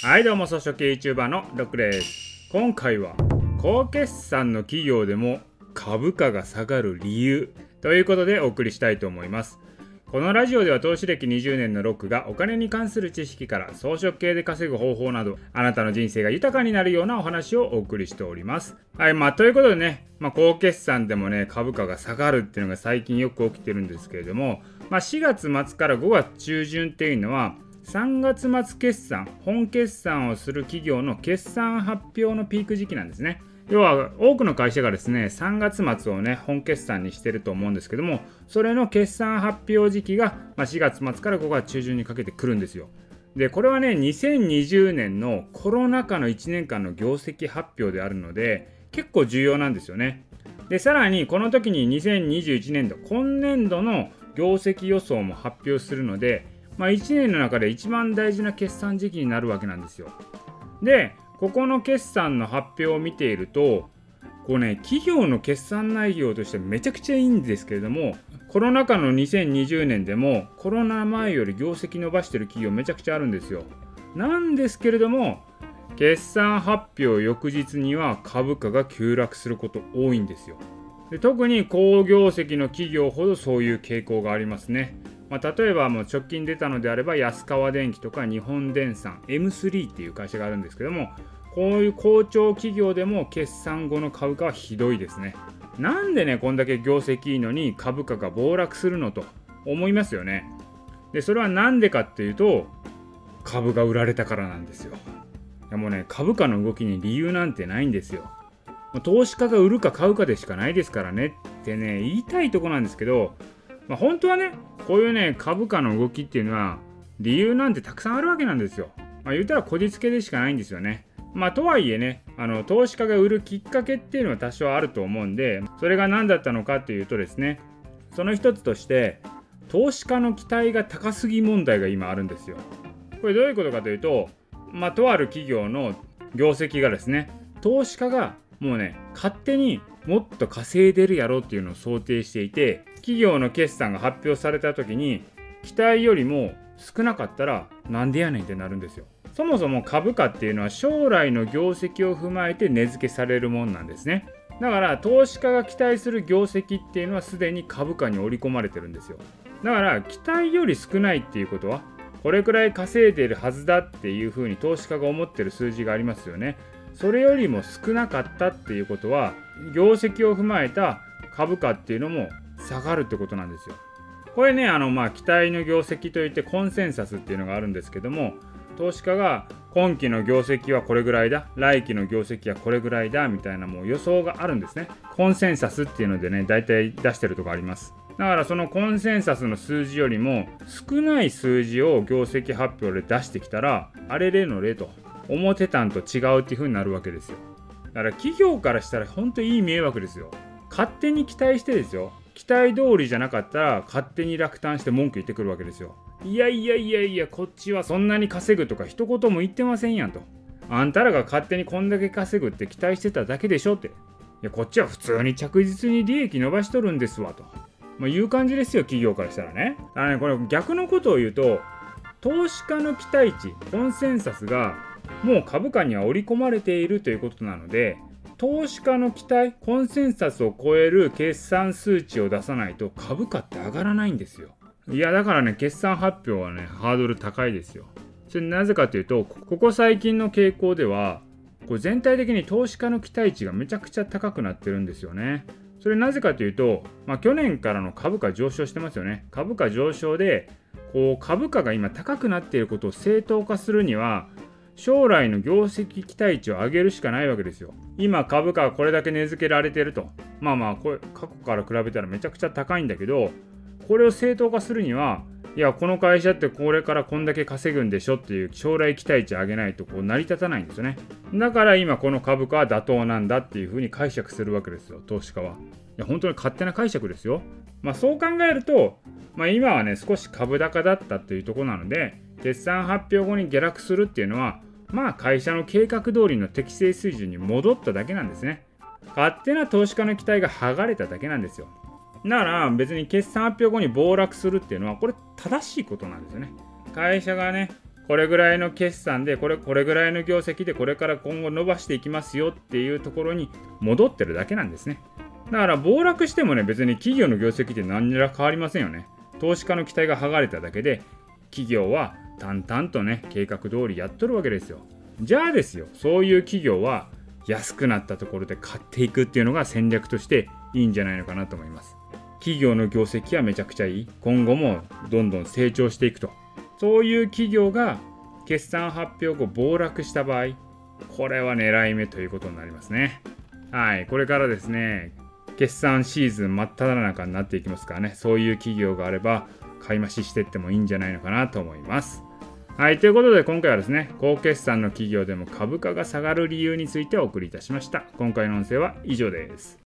はいどうも草食系 YouTuber のロックです今回は高決算の企業でも株価が下がる理由ということでお送りしたいと思いますこのラジオでは投資歴20年のロックがお金に関する知識から装飾系で稼ぐ方法などあなたの人生が豊かになるようなお話をお送りしております。はい、まあということでね、まあ高決算でもね株価が下がるっていうのが最近よく起きてるんですけれども、まあ4月末から5月中旬っていうのは3月末決算、本決算をする企業の決算発表のピーク時期なんですね。要は多くの会社がですね3月末をね本決算にしてると思うんですけどもそれの決算発表時期が、まあ、4月末から5月中旬にかけて来るんですよでこれはね2020年のコロナ禍の1年間の業績発表であるので結構重要なんですよねでさらにこの時に2021年度今年度の業績予想も発表するので、まあ、1年の中で一番大事な決算時期になるわけなんですよ。でここの決算の発表を見ているとこうね企業の決算内容としてめちゃくちゃいいんですけれどもコロナ禍の2020年でもコロナ前より業績伸ばしてる企業めちゃくちゃあるんですよ。なんですけれども決算発表翌日には株価が急落すること多いんですよ。で特に好業績の企業ほどそういう傾向がありますね。まあ、例えばもう直近出たのであれば安川電機とか日本電産 M3 っていう会社があるんですけどもこういう好調企業でも決算後の株価はひどいですね。なんでねこんだけ業績いいのに株価が暴落するのと思いますよね。でそれは何でかっていうと株が売られたからなんですよ。いやもうね株価の動きに理由なんてないんですよ。投資家が売るか買うかでしかないですからねってね言いたいとこなんですけどまあ、本当はねこういうね株価の動きっていうのは理由なんてたくさんあるわけなんですよ。まあ、言ったらこじつけでしかないんですよね。まあ、とはいえねあの投資家が売るきっかけっていうのは多少あると思うんでそれが何だったのかっていうとですねその一つとして投資家の期待が高すぎ問題が今あるんですよ。これどういうことかというと、まあ、とある企業の業績がですね投資家がもうね勝手にもっと稼いでるやろっていうのを想定していて企業の決算が発表された時に期待よりも少なかったらなんでやねんってなるんですよ。そもそも株価っていうのは将来の業績を踏まえて値付けされるもんなんですね。だから投資家が期待する業績っていうのはすでに株価に織り込まれてるんですよ。だから期待より少ないっていうことはこれくらい稼いでるはずだっていうふうに投資家が思ってる数字がありますよね。それよりも少なかったっていうことは業績を踏まえた株価っていうのも下がるってことなんですよ。これねあのまあ期待の業績といってコンセンサスっていうのがあるんですけども投資家が今期の業績はこれぐらいだ来期の業績はこれぐらいだみたいなもう予想があるんですね。コンセンサスっていうのでね大体出してるとこあります。だからそのコンセンサスの数字よりも少ない数字を業績発表で出してきたらあれれのれと。思ってたんと違うっていう風になるわけですよだから企業からしたら本当にいい迷惑ですよ勝手に期待してですよ期待通りじゃなかったら勝手に落胆して文句言ってくるわけですよ。いやいやいやいやこっちはそんなに稼ぐとか一言も言ってませんやんと。あんたらが勝手にこんだけ稼ぐって期待してただけでしょって。いやこっちは普通に着実に利益伸ばしとるんですわと。まあ、いう感じですよ企業からしたらね。だからねこれ逆のことを言うと投資家の期待値コンセンサスがもう株価には織り込まれているということなので投資家の期待コンセンサスを超える決算数値を出さないと株価って上がらないんですよ。いやだからね決算発表はねハードル高いですよ。それなぜかというとここ最近の傾向ではこれ全体的に投資家の期待値がめちゃくちゃ高くなってるんですよね。それなぜかというと、まあ、去年からの株価上昇してますよね。株価上昇でこう株価が今高くなっていることを正当化するには将来の業績期待値を上げるしかないわけですよ。今株価がこれだけ値付けられてると。まあまあこれ過去から比べたらめちゃくちゃ高いんだけど、これを正当化するには、いや、この会社ってこれからこんだけ稼ぐんでしょっていう将来期待値上げないとこう成り立たないんですよね。だから今この株価は妥当なんだっていうふうに解釈するわけですよ、投資家は。いや、本当に勝手な解釈ですよ。まあそう考えると、まあ今はね、少し株高だったっていうとこなので、決算発表後に下落するっていうのは、まあ会社の計画通りの適正水準に戻っただけなんですね。勝手な投資家の期待が剥がれただけなんですよ。だから別に決算発表後に暴落するっていうのはこれ正しいことなんですよね。会社がね、これぐらいの決算でこれこれぐらいの業績でこれから今後伸ばしていきますよっていうところに戻ってるだけなんですねだから暴落してもね別に企業の業績って何ら変わりませんよね投資家の期待が剥がれただけで企業は淡々とね計画通りやっとるわけですよ。じゃあですよそういう企業は安くなったところで買っていくっていうのが戦略としていいんじゃないのかなと思います。企業の業績はめちゃくちゃいい。今後もどんどん成長していくと。そういう企業が決算発表後暴落した場合これは狙い目ということになりますね。はいこれからですね決算シーズン真っ只中になっていきますからね。そういう企業があれば買い増ししてってもいいんじゃないのかなと思います。はい、ということで今回はですね、高決算の企業でも株価が下がる理由についてお送りいたしました。今回の音声は以上です。